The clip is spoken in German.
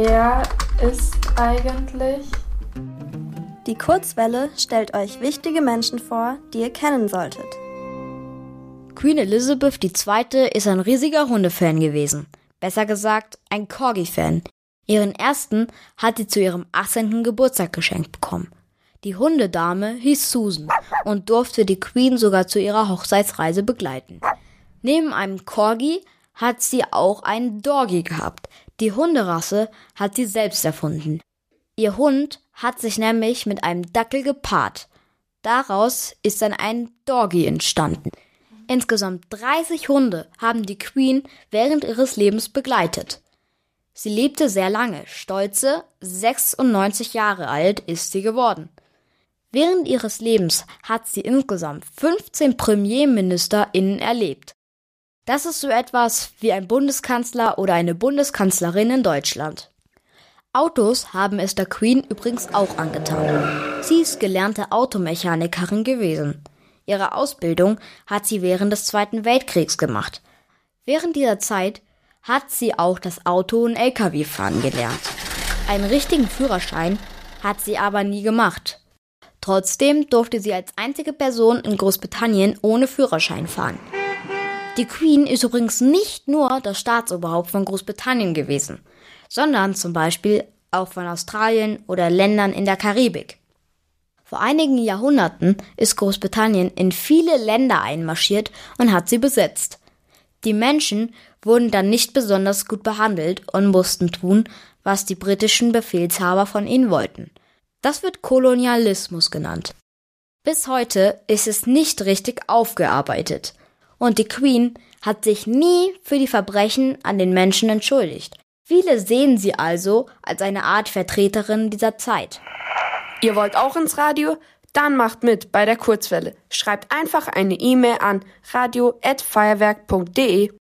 Wer ist eigentlich? Die Kurzwelle stellt euch wichtige Menschen vor, die ihr kennen solltet. Queen Elizabeth II. ist ein riesiger Hundefan gewesen. Besser gesagt, ein Corgi-Fan. Ihren ersten hat sie zu ihrem 18. Geburtstag geschenkt bekommen. Die Hundedame hieß Susan und durfte die Queen sogar zu ihrer Hochzeitsreise begleiten. Neben einem Corgi hat sie auch einen Dorgi gehabt. Die Hunderasse hat sie selbst erfunden. Ihr Hund hat sich nämlich mit einem Dackel gepaart. Daraus ist dann ein Dorgi entstanden. Insgesamt 30 Hunde haben die Queen während ihres Lebens begleitet. Sie lebte sehr lange, stolze 96 Jahre alt ist sie geworden. Während ihres Lebens hat sie insgesamt 15 PremierministerInnen erlebt. Das ist so etwas wie ein Bundeskanzler oder eine Bundeskanzlerin in Deutschland. Autos haben es der Queen übrigens auch angetan. Sie ist gelernte Automechanikerin gewesen. Ihre Ausbildung hat sie während des Zweiten Weltkriegs gemacht. Während dieser Zeit hat sie auch das Auto- und Lkw-Fahren gelernt. Einen richtigen Führerschein hat sie aber nie gemacht. Trotzdem durfte sie als einzige Person in Großbritannien ohne Führerschein fahren. Die Queen ist übrigens nicht nur das Staatsoberhaupt von Großbritannien gewesen, sondern zum Beispiel auch von Australien oder Ländern in der Karibik. Vor einigen Jahrhunderten ist Großbritannien in viele Länder einmarschiert und hat sie besetzt. Die Menschen wurden dann nicht besonders gut behandelt und mussten tun, was die britischen Befehlshaber von ihnen wollten. Das wird Kolonialismus genannt. Bis heute ist es nicht richtig aufgearbeitet und die Queen hat sich nie für die Verbrechen an den Menschen entschuldigt. Viele sehen sie also als eine Art Vertreterin dieser Zeit. Ihr wollt auch ins Radio? Dann macht mit bei der Kurzwelle. Schreibt einfach eine E-Mail an radio@feuerwerk.de